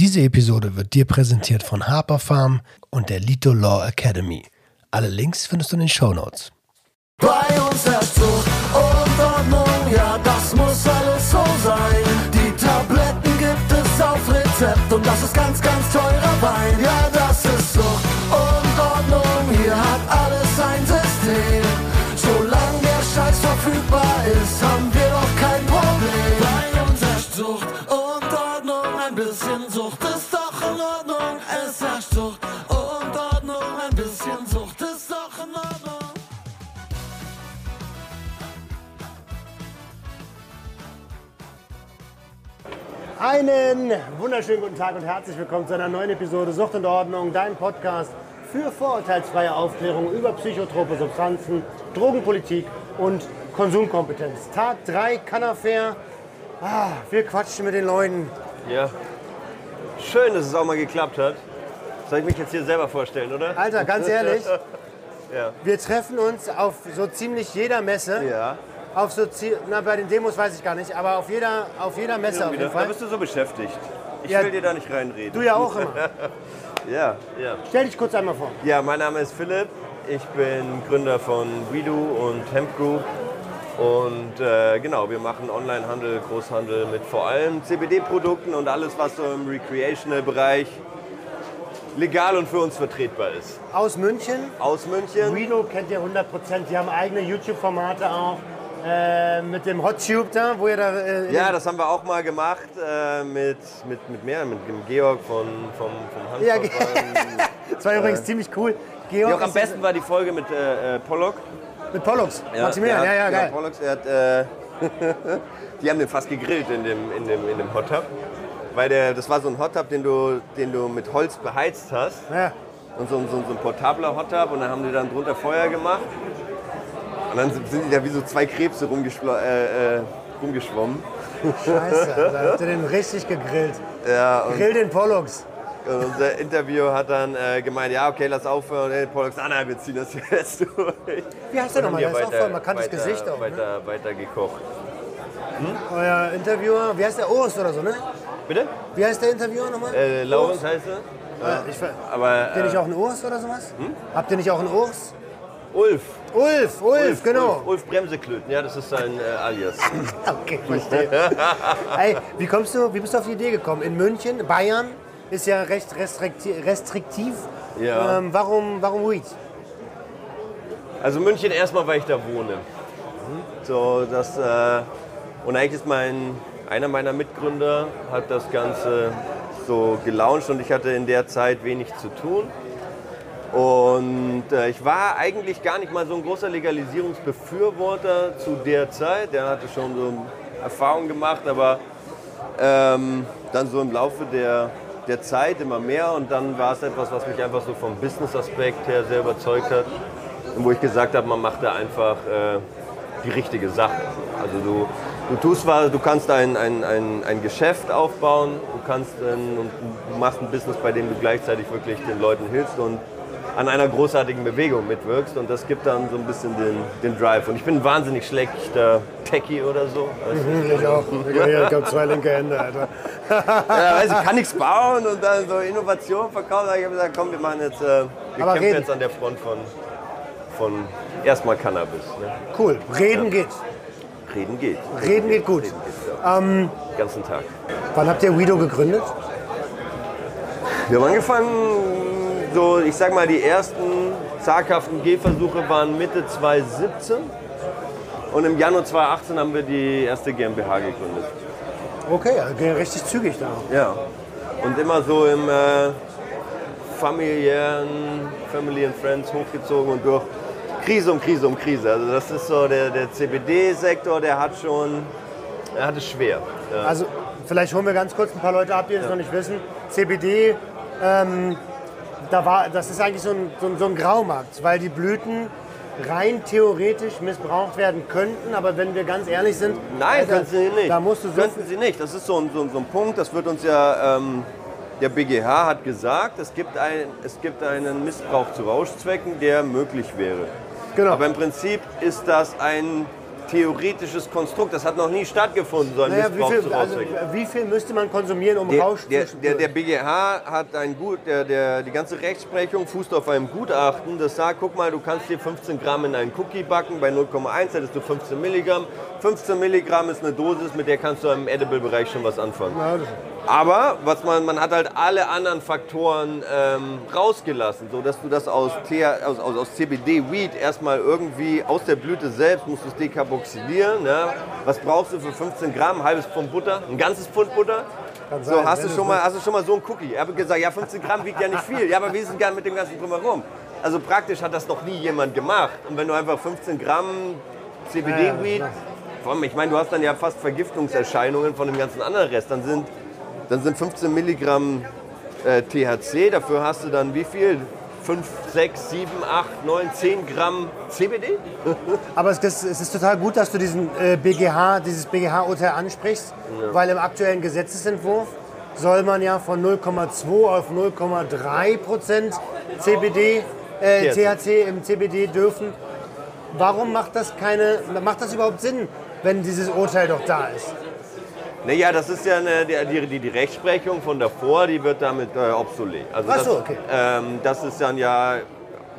Diese Episode wird dir präsentiert von Harper Farm und der Lito Law Academy. Alle Links findest du in den Show Notes. Bei uns herrscht Zucht und Ordnung, ja, das muss alles so sein. Die Tabletten gibt es auf Rezept und das ist ganz, ganz teurer Wein. Ja, das ist Zucht und Ordnung, hier hat alles sein System. Solange der Scheiß verfügbar ist, haben Einen wunderschönen guten Tag und herzlich willkommen zu einer neuen Episode Sucht und Ordnung, dein Podcast für vorurteilsfreie Aufklärung über psychotrope Substanzen, Drogenpolitik und Konsumkompetenz. Tag 3, Cannafair. Ah, wir quatschen mit den Leuten. Ja. Schön, dass es auch mal geklappt hat. Soll ich mich jetzt hier selber vorstellen, oder? Alter, ganz ehrlich, Ja. wir treffen uns auf so ziemlich jeder Messe. Ja. Auf so zi- na, bei den Demos weiß ich gar nicht, aber auf jeder, auf jeder Messe auf jeden Da Fall. bist du so beschäftigt. Ich Ja. will dir da nicht reinreden. Du ja auch immer. Ja, ja. Stell dich kurz einmal vor. Ja, mein Name ist Philipp. Ich bin Gründer von WeDo und Hemp Group. Und äh, genau, wir machen Onlinehandel, Großhandel mit vor allem CBD-Produkten und alles, was so im Recreational-Bereich legal und für uns vertretbar ist. Aus München. Aus München. Redo kennt ihr 100%. Die haben eigene YouTube-Formate auch. Äh, mit dem Hot Tube da, wo ihr da. Äh, Ja, das haben wir auch mal gemacht äh, mit, mit, mit mehr, mit dem Georg von, vom, vom Ja, Handverband. das war übrigens ziemlich cool. Georg Ja, auch am besten war die Folge mit äh, äh, Pollock. Mit Pollux. Maximilian, ja, ja, der geil. Pollux, der hat, äh, die haben den fast gegrillt in dem, in dem, in dem Hot Tub. Weil der, das war so ein Hot Tub, den du, den du mit Holz beheizt hast. Ja. Und so, ein- so, so ein portabler Hot Tub. Und dann haben die dann drunter Feuer gemacht. Und dann sind die da wie so zwei Krebse äh, äh, rumgeschwommen. Scheiße, Alter. Habt ihr den richtig gegrillt? Ja, und Grill den Pollux. Und unser Interview hat dann äh, gemeint, ja, okay, lass aufhören. Und Pollock sagt, ah, nein, wir ziehen das jetzt durch. Wie heißt der nochmal? Der ist auch voll ein markantes weiter, Gesicht auch. Ne? Weiter, weiter gekocht. Euer Interviewer, wie heißt der? Urs oder so, ne? Bitte? Wie heißt der Interviewer nochmal? Äh, Laurens heißt er. Äh, ich, Aber Habt ihr nicht äh, auch einen Urs oder sowas? Habt ihr nicht auch einen Urs? Ulf. Ulf, Ulf, genau. Ulf, Ulf Bremseklöten, ja, das ist sein äh, Alias. Okay, verstehe. Ey, wie kommst du, wie bist du auf die Idee gekommen? In München, Bayern ist ja recht restrikti- restriktiv. Ja. Ähm, warum, warum Weed? Also München erstmal, weil ich da wohne. So, das, äh, und eigentlich ist mein, einer meiner Mitgründer hat das Ganze so gelauncht und ich hatte in der Zeit wenig zu tun. Und äh, ich war eigentlich gar nicht mal so ein großer Legalisierungsbefürworter zu der Zeit. Der hatte schon so Erfahrungen gemacht, aber ähm, dann so im Laufe der, der Zeit immer mehr und dann war es etwas, was mich einfach so vom Business-Aspekt her sehr überzeugt hat wo ich gesagt habe, man macht da einfach äh, die richtige Sache. Also du, du tust was, du kannst ein, ein, ein, ein Geschäft aufbauen, du kannst ein, und du machst ein Business, bei dem du gleichzeitig wirklich den Leuten hilfst und an einer großartigen Bewegung mitwirkst und das gibt dann so ein bisschen den, den Drive. Und ich bin ein wahnsinnig schlechter Techie oder so. Du? Ich auch. Ich habe zwei linke Hände, Alter. Ja, weiß ich kann nichts bauen und dann so Innovation verkaufen. Ich habe gesagt, komm, wir machen jetzt, äh, wir Aber kämpfen reden. jetzt an der Front von, von erstmal Cannabis. Ne? Cool. Reden geht. Reden geht. Reden geht gut. Reden geht, ja. Den ganzen Tag. Wann habt ihr Weedo gegründet? Wir haben angefangen, so ich sag mal, die ersten zaghaften Gehversuche waren Mitte 2017. Und im Januar 2018 haben wir die erste GmbH gegründet. Okay, ja, ging richtig zügig da. Ja. Und immer so im äh, familiären, Family and Friends hochgezogen und durch Krise um Krise um Krise. Also das ist so der, der CBD-Sektor, der hat schon, er hat es schwer. Ja. Also, vielleicht holen wir ganz kurz ein paar Leute ab, die das noch nicht wissen. CBD, ähm, da war, das ist eigentlich so ein, so, ein, so ein Graumarkt, weil die Blüten rein theoretisch missbraucht werden könnten, aber wenn wir ganz ehrlich sind, Nein, Alter, können Sie nicht. da musst du so Könnten Sie nicht. Das ist so ein, so ein, so ein Punkt, das wird uns ja, ähm, der BGH hat gesagt, es gibt, ein, es gibt einen Missbrauch zu Rauschzwecken, der möglich wäre. Genau. Aber im Prinzip ist das ein theoretisches Konstrukt. Das hat noch nie stattgefunden, so ein Naja, wie, Missbrauch zu viel, also, wie viel müsste man konsumieren, um Der, Rausch der, zu der, der BGH hat ein gut, der, der, die ganze Rechtsprechung fußt auf einem Gutachten, das sagt, guck mal, du kannst dir 15 Gramm in einen Cookie backen, bei 0,1 hättest du 15 Milligramm. 15 Milligramm ist eine Dosis, mit der kannst du im Edible-Bereich schon was anfangen. Ja, Aber was man, man hat halt alle anderen Faktoren ähm, rausgelassen, sodass du das aus, aus, aus, aus CBD-Weed erstmal irgendwie aus der Blüte selbst musst du es dekarboxylieren. Ne? Was brauchst du für 15 Gramm? Ein halbes Pfund Butter? Ein ganzes Pfund Butter? Kann So, sein, hast du, schon mal, hast du schon mal so ein Cookie? Er hat gesagt, ja, 15 Gramm wiegt ja nicht viel. Ja, aber wir sind gern mit dem ganzen drumherum. Also praktisch hat das noch nie jemand gemacht. Und wenn du einfach 15 Gramm CBD-Weed, ich meine, du hast dann ja fast Vergiftungserscheinungen von dem ganzen anderen Rest. Dann sind, dann sind 15 Milligramm äh, THC, dafür hast du dann wie viel? 5, 6, 7, 8, 9, 10 Gramm CBD? Aber es, das, es ist total gut, dass du diesen äh, BGH, dieses BGH-Urteil ansprichst, weil im aktuellen Gesetzesentwurf soll man ja von 0,2 auf 0,3 Prozent CBD, äh, THC. THC im CBD dürfen. Warum macht das keine, macht das überhaupt Sinn, wenn dieses Urteil doch da ist? Naja, das ist ja eine, die, die, die Rechtsprechung von davor, die wird damit äh, obsolet. Also Ach das, okay. ähm, das ist dann ja,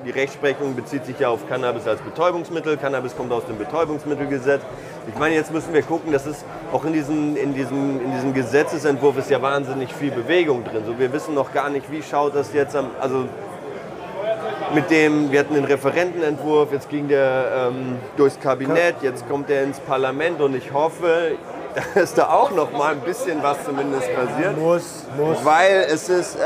die Rechtsprechung bezieht sich ja auf Cannabis als Betäubungsmittel. Cannabis kommt aus dem Betäubungsmittelgesetz. Ich meine, jetzt müssen wir gucken, das ist auch in diesem, in diesem, in diesem Gesetzesentwurf ist ja wahnsinnig viel Bewegung drin. So, wir wissen noch gar nicht, wie schaut das jetzt am, also mit dem, wir hatten den Referentenentwurf, jetzt ging der ähm, durchs Kabinett, jetzt kommt er ins Parlament und ich hoffe, dass da auch noch mal ein bisschen was zumindest passiert. Muss, muss. Weil es ist, äh,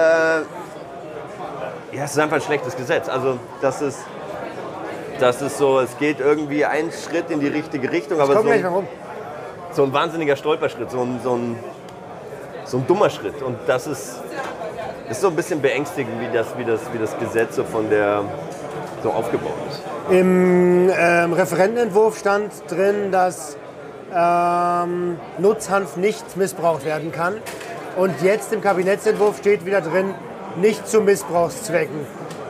ja, es ist einfach ein schlechtes Gesetz. Also das ist, das ist so, es geht irgendwie einen Schritt in die richtige Richtung, aber so gleich ein, so ein wahnsinniger Stolperschritt, so ein, so ein, so ein dummer Schritt. Und das ist, ist so ein bisschen beängstigend, wie das, wie das, wie das Gesetz so von der so aufgebaut ist. Im ähm, Referentenentwurf stand drin, dass ähm, Nutzhanf nicht missbraucht werden kann. Und jetzt im Kabinettsentwurf steht wieder drin, nicht zu Missbrauchszwecken.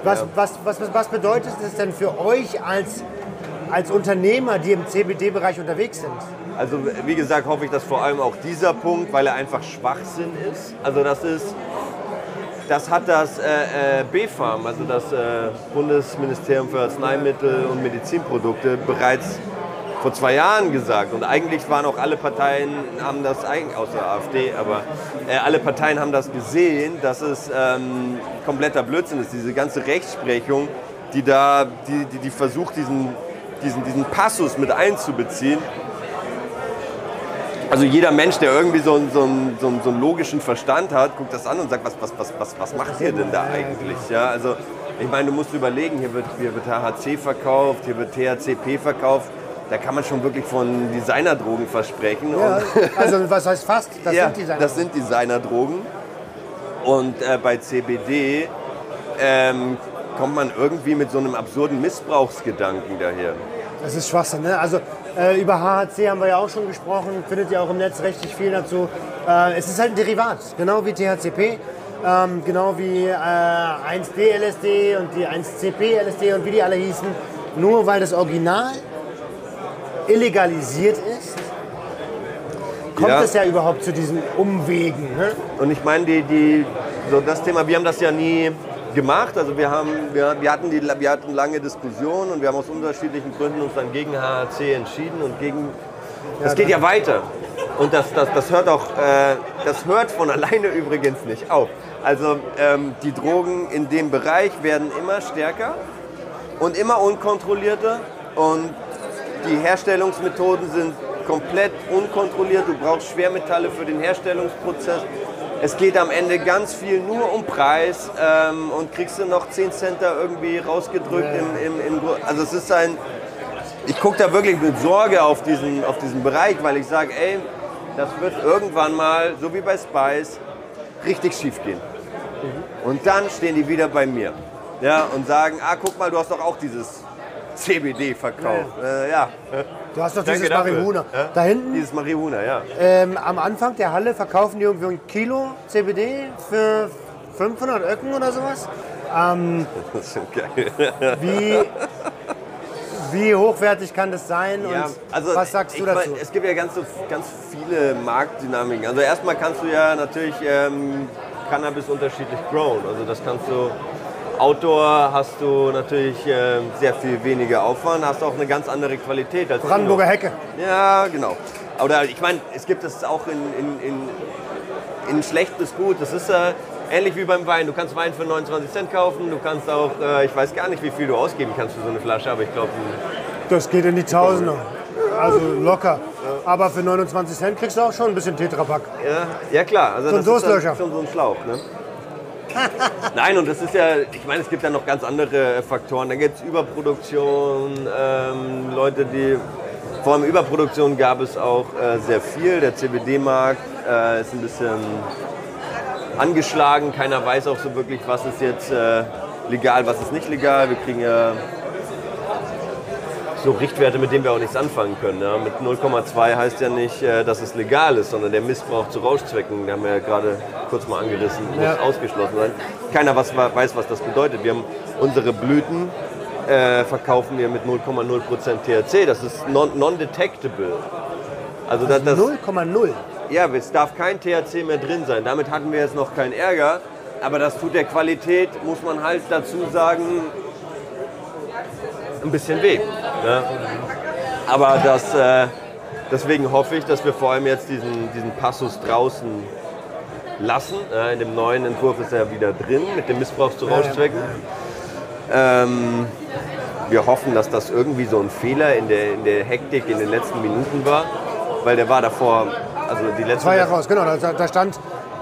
Was, was, was, was, was bedeutet das denn für euch als, als Unternehmer, die im CBD-Bereich unterwegs sind? Also wie gesagt, hoffe ich, dass vor allem auch dieser Punkt, weil er einfach Schwachsinn ist. Also das ist, das hat das äh, äh, BfArM, also das äh, Bundesministerium für Arzneimittel und Medizinprodukte, bereits vor zwei Jahren gesagt. Und eigentlich waren auch alle Parteien, haben das, eigentlich, außer AfD, aber äh, alle Parteien haben das gesehen, dass es ähm, kompletter Blödsinn ist. Diese ganze Rechtsprechung, die da, die, die, die versucht, diesen, diesen, diesen Passus mit einzubeziehen, also jeder Mensch, der irgendwie so einen, so, einen, so, einen, so einen logischen Verstand hat, guckt das an und sagt, was, was, was, was, was macht ihr denn da eigentlich? Ja, also ich meine, du musst überlegen, hier wird, hier wird HHC verkauft, hier wird THCP verkauft. Da kann man schon wirklich von Designerdrogen versprechen. Ja, also was heißt fast? Das ja, sind Sachen. das sind Designerdrogen. Und äh, bei CBD ähm, kommt man irgendwie mit so einem absurden Missbrauchsgedanken daher. Das ist Schwachsinn. Ne? Also äh, über HHC haben wir ja auch schon gesprochen, findet ihr auch im Netz richtig viel dazu. Äh, es ist halt ein Derivat, genau wie THCP, ähm, genau wie äh, 1D-LSD und die 1CP-LSD und wie die alle hießen. Nur weil das Original illegalisiert ist, kommt Ja. es ja überhaupt zu diesen Umwegen. Ne? Und ich meine, die, die, so das Thema, wir haben das ja nie gemacht. Also wir, haben, wir, wir, hatten die, wir hatten lange Diskussionen und wir haben aus unterschiedlichen Gründen uns dann gegen HHC entschieden und gegen. Das geht ja weiter. Und das, das, das hört auch, äh, das hört von alleine übrigens nicht auf. Also ähm, die Drogen in dem Bereich werden immer stärker und immer unkontrollierter und die Herstellungsmethoden sind komplett unkontrolliert. Du brauchst Schwermetalle für den Herstellungsprozess. Es geht am Ende ganz viel nur um Preis ähm, und kriegst du noch 10 Cent da irgendwie rausgedrückt. Im, im, im, also es ist ein, ich gucke da wirklich mit Sorge auf diesen, auf diesen Bereich, weil ich sage, ey, das wird irgendwann mal, so wie bei Spice, richtig schief gehen. Und dann stehen die wieder bei mir ja, und sagen, ah, guck mal, du hast doch auch dieses CBD verkauft. Ja, äh, ja. Du hast doch Danke dieses dafür. Marihuana. Ja? Da hinten Dieses Marihuana, ja. Ähm, am Anfang der Halle verkaufen die irgendwie ein Kilo CBD für 500 Öcken oder sowas. Ähm, Das ist schon geil. wie, Wie hochwertig kann das sein und Ja, also was sagst du ich mein, dazu? es gibt ja ganz, ganz viele Marktdynamiken. Also erstmal kannst du ja natürlich ähm, Cannabis unterschiedlich growen. Also das kannst du Outdoor hast du natürlich ähm, sehr viel weniger Aufwand, hast auch eine ganz andere Qualität als Brandenburger. Hecke. Ja, genau. Oder ich meine, es gibt es auch in, in, in, in schlecht bis gut. Das ist äh, ähnlich wie beim Wein. Du kannst Wein für 29 Cent kaufen, du kannst auch, äh, ich weiß gar nicht, wie viel du ausgeben kannst für so eine Flasche, aber ich glaube, Das geht in die Tausender. Also locker. Aber für 29 Cent kriegst du auch schon ein bisschen Tetrapack. ja, ja klar. Also So ein schon so ein Schlauch. Ne? Nein, und das ist ja, ich meine, es gibt ja noch ganz andere Faktoren. Da gibt es Überproduktion, ähm, Leute, die, vor allem Überproduktion gab es auch äh, sehr viel. Der CBD-Markt äh, ist ein bisschen angeschlagen. Keiner weiß auch so wirklich, was ist jetzt äh, legal, was ist nicht legal. Wir kriegen ja so Richtwerte, mit denen wir auch nichts anfangen können. Ja. Mit 0,2 heißt ja nicht, äh, dass es legal ist, sondern der Missbrauch zu Rauschzwecken, den haben wir ja gerade kurz mal angerissen, muss Ja. ausgeschlossen sein. Keiner was, weiß, was das bedeutet. Wir haben unsere Blüten, äh, verkaufen wir mit 0,0% THC. Das ist non- non-detectable. Also das, das, 0,0. ja, es darf kein THC mehr drin sein. Damit hatten wir jetzt noch keinen Ärger. Aber das tut der Qualität, muss man halt dazu sagen, ein bisschen weh. Ne? Aber das, äh, deswegen hoffe ich, dass wir vor allem jetzt diesen, diesen Passus draußen lassen. Ja, in dem neuen Entwurf ist er wieder drin mit dem Missbrauch zu Rauschzwecken. Ähm, wir hoffen, dass das irgendwie so ein Fehler in der, in der Hektik in den letzten Minuten war, weil der war davor, also die letzten Zwei Jahre raus, genau. Da, da stand,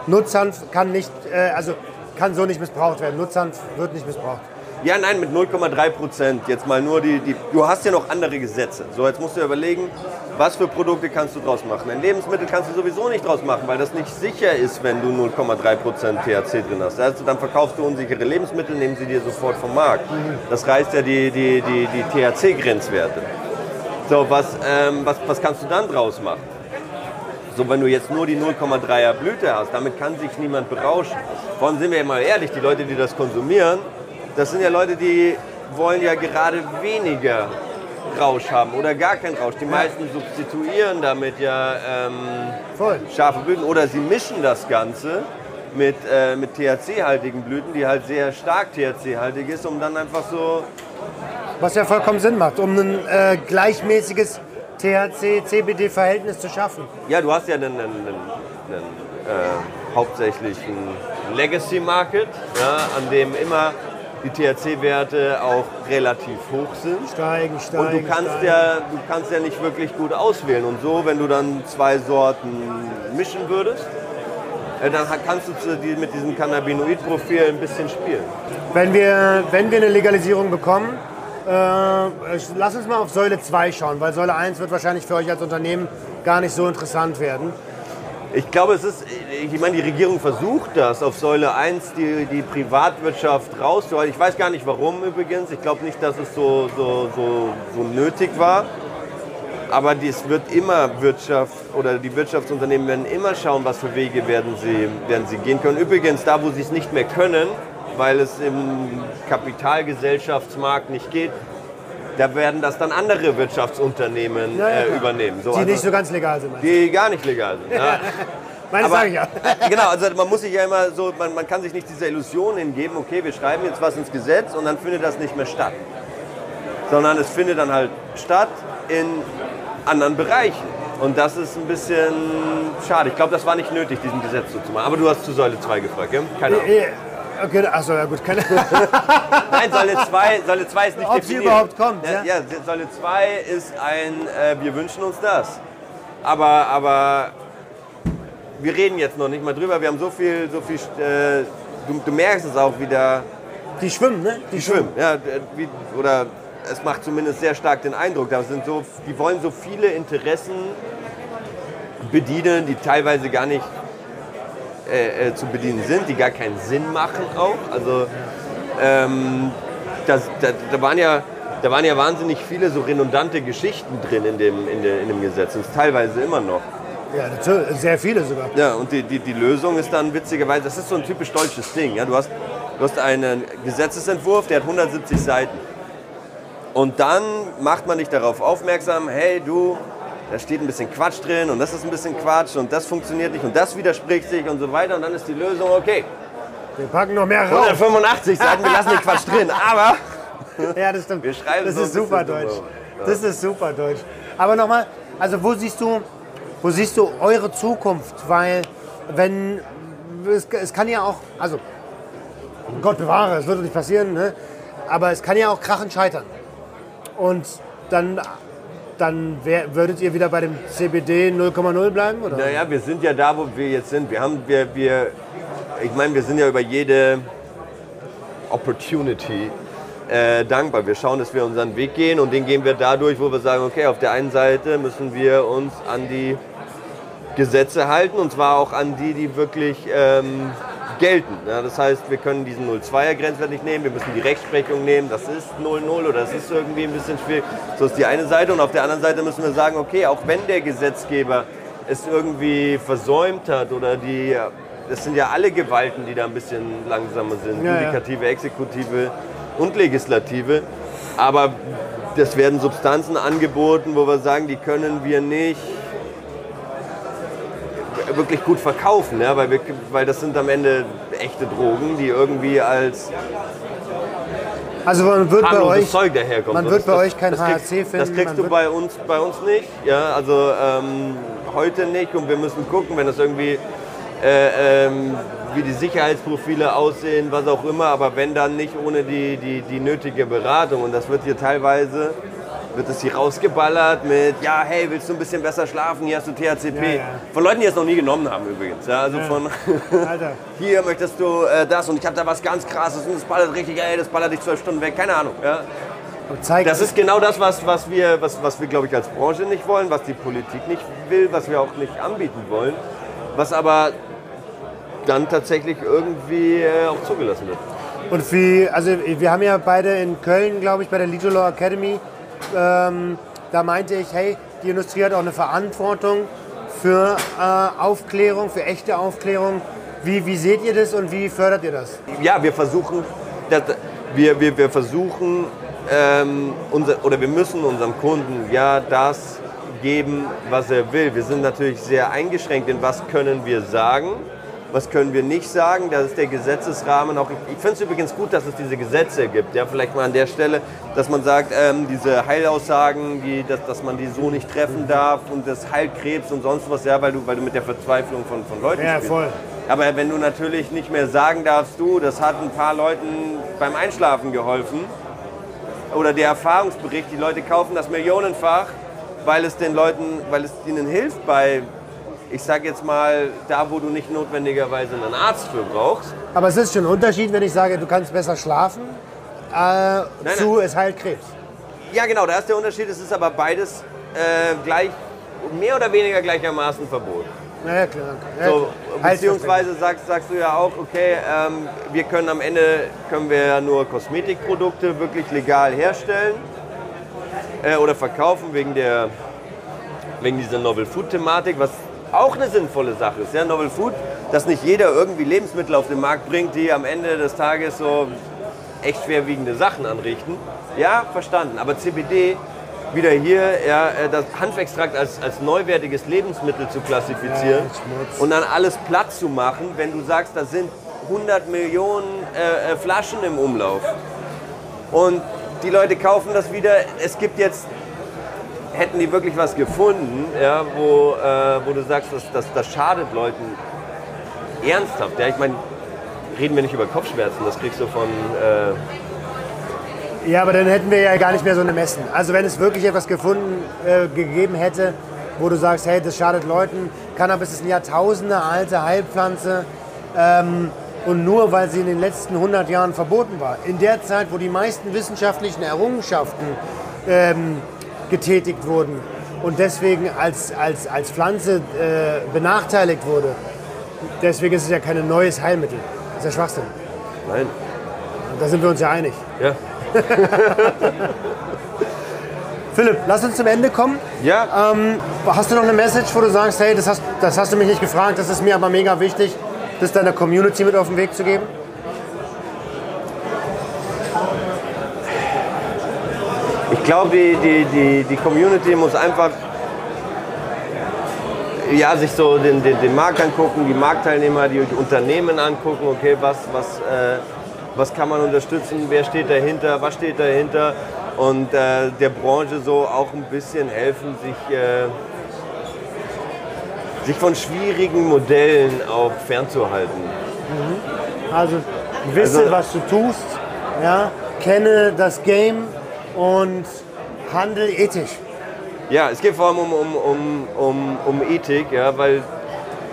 Nutzhanf kann nicht, äh, also kann so nicht missbraucht werden. Nutzhanf wird nicht missbraucht. Ja, nein, mit 0,3 Prozent. Jetzt mal nur die, die. Du hast ja noch andere Gesetze. So, jetzt musst du überlegen, was für Produkte kannst du draus machen. Ein Lebensmittel kannst du sowieso nicht draus machen, weil das nicht sicher ist, wenn du 0,3 Prozent THC drin hast. Also dann verkaufst du unsichere Lebensmittel, nehmen sie dir sofort vom Markt. Das reißt ja die, die, die, die THC-Grenzwerte. So, was, ähm, was, was kannst du dann draus machen? So, wenn du jetzt nur die 0,3er Blüte hast, damit kann sich niemand berauschen. Vor sind wir ja mal ehrlich, die Leute, die das konsumieren, das sind ja Leute, die wollen ja gerade weniger Rausch haben oder gar keinen Rausch. Die meisten substituieren damit ja ähm, scharfe Blüten oder sie mischen das Ganze mit, äh, mit THC-haltigen Blüten, die halt sehr stark THC-haltig ist, um dann einfach so Was ja vollkommen Sinn macht, um ein äh, gleichmäßiges THC-CBD-Verhältnis zu schaffen. Ja, du hast ja einen, einen, einen, einen äh, hauptsächlich einen Legacy Market, ja, an dem immer die THC-Werte auch relativ hoch sind. Steigen, steigen. Und du kannst, steigen. ja, du kannst ja nicht wirklich gut auswählen. Und so, wenn du dann zwei Sorten mischen würdest, äh, dann kannst du mit diesem Cannabinoid-Profil ein bisschen spielen. Wenn wir, wenn wir eine Legalisierung bekommen, äh, lass uns mal auf Säule 2 schauen, weil Säule 1 wird wahrscheinlich für euch als Unternehmen gar nicht so interessant werden. Ich glaube, es ist, ich meine, die Regierung versucht das, auf Säule 1 die, die Privatwirtschaft rauszuhalten. Ich weiß gar nicht warum übrigens. Ich glaube nicht, dass es so, so, so, so nötig war. Aber es wird immer Wirtschaft oder die Wirtschaftsunternehmen werden immer schauen, was für Wege werden sie, werden sie gehen können. Übrigens, da wo sie es nicht mehr können, weil es im Kapitalgesellschaftsmarkt nicht geht, da werden das dann andere Wirtschaftsunternehmen Ja, äh, übernehmen. So, Die also- nicht so ganz legal sind. die gar nicht legal sind. Ja. Meine Aber, sage ich ja. äh, genau, also man muss sich ja immer so, man, man kann sich nicht dieser Illusion hingeben, okay, wir schreiben jetzt was ins Gesetz und dann findet das nicht mehr statt. Sondern es findet dann halt statt in anderen Bereichen. Und das ist ein bisschen schade. Ich glaube, das war nicht nötig, diesen Gesetz so zu machen. Aber du hast zu Säule 2 gefragt, gell? Keine Ahnung. Okay, achso, ja gut. Keine, Nein, Säule 2, Säule 2 ist nicht Ob sie definiert. überhaupt kommt, Ja, ja? ja, Säule 2 ist ein, äh, wir wünschen uns das. Aber, aber wir reden jetzt noch nicht mal drüber. Wir haben so viel, so viel, äh, du, du merkst es auch wieder, die schwimmen, ne? die schwimmen. Ja, d- wie, oder es macht zumindest sehr stark den Eindruck. Da sind so, die wollen so viele Interessen bedienen, die teilweise gar nicht äh, äh, zu bedienen sind, die gar keinen Sinn machen auch. Also ähm, das, da, da, waren ja, da waren ja wahnsinnig viele so redundante Geschichten drin in dem, in, der, in dem Gesetz. Und teilweise immer noch. Ja, natürlich, sehr viele sogar. Ja, und die, die, die Lösung ist dann witzigerweise, das ist so ein typisch deutsches Ding. Ja? Du, hast, du hast einen Gesetzesentwurf, der hat 170 Seiten. Und dann macht man dich darauf aufmerksam, hey du, da steht ein bisschen Quatsch drin und das ist ein bisschen Quatsch und das funktioniert nicht und das widerspricht sich und so weiter. Und dann ist die Lösung, okay, Wir packen noch mehr rauf. 185 Seiten, wir lassen den Quatsch drin, aber Ja, das stimmt. Wir schreiben das so ist super deutsch. drüber. Das ist super deutsch. Aber nochmal, also wo siehst du, wo siehst du eure Zukunft? Weil wenn es, es kann ja auch, also Gott bewahre, es wird nicht passieren, ne? aber es kann ja auch krachend scheitern. Und dann, dann wär, würdet ihr wieder bei dem CBD 0,0 bleiben? Oder? Naja, wir sind ja da, wo wir jetzt sind. Wir haben, wir, wir, ich meine, wir sind ja über jede Opportunity äh, dankbar. Wir schauen, dass wir unseren Weg gehen und den gehen wir dadurch, wo wir sagen, okay, auf der einen Seite müssen wir uns an die Gesetze halten und zwar auch an die, die wirklich ähm, gelten. Ja, das heißt, wir können diesen 0,2er Grenzwert nicht nehmen, wir müssen die Rechtsprechung nehmen, das ist 0,0 oder das ist irgendwie ein bisschen schwierig. So ist die eine Seite und auf der anderen Seite müssen wir sagen, okay, auch wenn der Gesetzgeber es irgendwie versäumt hat oder die, das sind ja alle Gewalten, die da ein bisschen langsamer sind, Ja, ja. Judikative, Exekutive und Legislative, aber das werden Substanzen angeboten, wo wir sagen, die können wir nicht wirklich gut verkaufen, ja, weil, wir, weil das sind am Ende echte Drogen, die irgendwie als Also man wird bei euch, Zeug daherkommen. man wird bei das- euch kein kriegst, finden. Das kriegst du bei uns, bei uns nicht. Ja, also ähm, heute nicht und wir müssen gucken, wenn das irgendwie äh, ähm, wie die Sicherheitsprofile aussehen, was auch immer, aber wenn dann nicht ohne die, die, die nötige Beratung und das wird hier teilweise wird es hier rausgeballert mit, ja, hey, willst du ein bisschen besser schlafen? Hier hast du THCP. Ja, ja. Von Leuten, die es noch nie genommen haben übrigens. Ja, also von, hier möchtest du äh, das und ich habe da was ganz krasses und das ballert richtig, ey, das ballert dich zwölf Stunden weg, keine Ahnung. Ja. Das ist genau das, was, was wir, was, was wir glaube ich, als Branche nicht wollen, was die Politik nicht will, was wir auch nicht anbieten wollen, was aber dann tatsächlich irgendwie äh, auch zugelassen wird. Und wie, also wir haben ja beide in Köln, glaube ich, bei der Legal Law Academy, ähm, da meinte ich, hey, die Industrie hat auch eine Verantwortung für äh, Aufklärung, für echte Aufklärung. Wie, wie seht ihr das und wie fördert ihr das? Ja, wir versuchen, das, wir, wir, wir versuchen, ähm, unser, oder wir müssen unserem Kunden ja das geben, was er will. Wir sind natürlich sehr eingeschränkt in was können wir sagen, was können wir nicht sagen. Das ist der Gesetzesrahmen. Auch ich finde es übrigens gut, dass es diese Gesetze gibt. Ja, vielleicht mal an der Stelle, dass man sagt, ähm, diese Heilaussagen, die, dass, dass man die so nicht treffen darf und das heilt Krebs und sonst was, ja, weil du, weil du mit der Verzweiflung von, von Leuten Ja, spielst. voll. Aber wenn du natürlich nicht mehr sagen darfst, du, das hat ein paar Leuten beim Einschlafen geholfen, oder der Erfahrungsbericht, die Leute kaufen das millionenfach, weil es den Leuten, weil es ihnen hilft bei, ich sag jetzt mal, da wo du nicht notwendigerweise einen Arzt für brauchst. Aber es ist schon ein Unterschied, wenn ich sage, du kannst besser schlafen, äh, zu es heilt Krebs. Ja genau, da ist der Unterschied, es ist aber beides äh, gleich, mehr oder weniger gleichermaßen verboten. Ja, klar. Ja, So, klar. beziehungsweise sagst, sagst du ja auch, okay, ähm, wir können am Ende können wir nur Kosmetikprodukte wirklich legal herstellen äh, oder verkaufen wegen der wegen dieser Novel Food Thematik, was auch eine sinnvolle Sache ist. Ja, Novel Food, dass nicht jeder irgendwie Lebensmittel auf den Markt bringt, die am Ende des Tages so echt schwerwiegende Sachen anrichten. Ja, verstanden. Aber CBD wieder hier, ja, äh, das Hanfextrakt als, als neuwertiges Lebensmittel zu klassifizieren Ja, und dann alles platt zu machen, wenn du sagst, da sind 100 Millionen äh, äh, Flaschen im Umlauf. Und die Leute kaufen das wieder. Es gibt jetzt, hätten die wirklich was gefunden, ja, wo, äh, wo du sagst, das, das, das schadet Leuten ernsthaft. Ja, ich meine, reden wir nicht über Kopfschmerzen, das kriegst du von. Äh, Ja, aber dann hätten wir ja gar nicht mehr so eine Messen. Also wenn es wirklich etwas gefunden, äh, gegeben hätte, wo du sagst, hey, das schadet Leuten, Cannabis ist eine Jahrtausende alte Heilpflanze ähm, und nur weil sie in den letzten 100 Jahren verboten war, in der Zeit, wo die meisten wissenschaftlichen Errungenschaften ähm, getätigt wurden und deswegen als, als, als Pflanze äh, benachteiligt wurde, deswegen ist es ja kein neues Heilmittel. Das ist ja Schwachsinn. nein. Da sind wir uns ja einig. Ja. Philipp, lass uns zum Ende kommen. Ja, Ähm, hast du noch eine Message, wo du sagst, hey, das hast, das hast du mich nicht gefragt, das ist mir aber mega wichtig, das deiner Community mit auf den Weg zu geben? Ich glaube, die, die, die, die Community muss einfach ja, sich so den, den, den Markt angucken, die Marktteilnehmer, die Unternehmen angucken, okay, was, was, äh, was kann man unterstützen, wer steht dahinter, was steht dahinter? Und äh, der Branche so auch ein bisschen helfen, sich, äh, sich von schwierigen Modellen auch fernzuhalten. Also wisse, Also- was du tust, ja, kenne das Game und handel ethisch. Ja, es geht vor allem um, um, um, um, um Ethik, ja, weil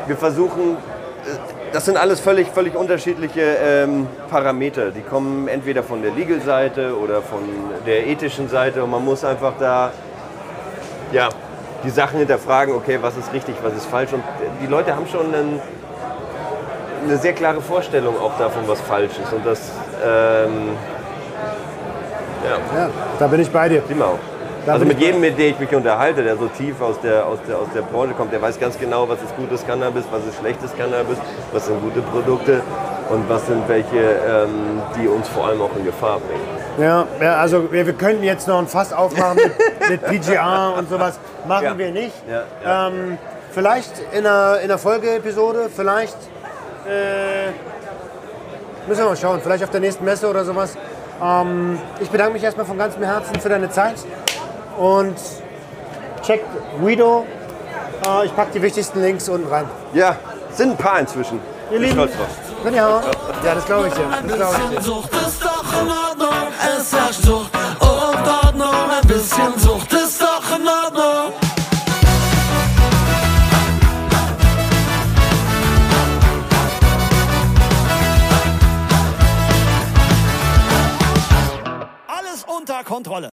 wir versuchen, äh, das sind alles völlig, völlig unterschiedliche ähm, Parameter. Die kommen entweder von der Legal-Seite oder von der ethischen Seite und man muss einfach da ja, die Sachen hinterfragen, okay, was ist richtig, was ist falsch. Und die Leute haben schon einen, eine sehr klare Vorstellung auch davon, was falsch ist. Und das, ähm, ja, da bin ich bei dir. Auch. Da also mit jedem, mit dem ich mich unterhalte, der so tief aus der, aus, der, aus der Branche kommt, der weiß ganz genau, was ist gutes Cannabis, was ist schlechtes Cannabis, was sind gute Produkte und was sind welche, ähm, die uns vor allem auch in Gefahr bringen. Ja, ja also wir, wir könnten jetzt noch ein Fass aufmachen mit, mit PGA und sowas. Machen Ja. wir nicht. Ja. Ähm, vielleicht in einer, in einer Folgeepisode, vielleicht äh, müssen wir mal schauen, vielleicht auf der nächsten Messe oder sowas. Ähm, ich bedanke mich erstmal von ganzem Herzen für deine Zeit und checkt Guido. Äh, ich packe die wichtigsten Links unten rein. Ja, sind ein paar inzwischen. Ihr Lieben, stolz drauf. ja, das glaube ich dir. Das glaube ich dir. Sucht ist doch in Ordnung, es herrscht so Kontrolle.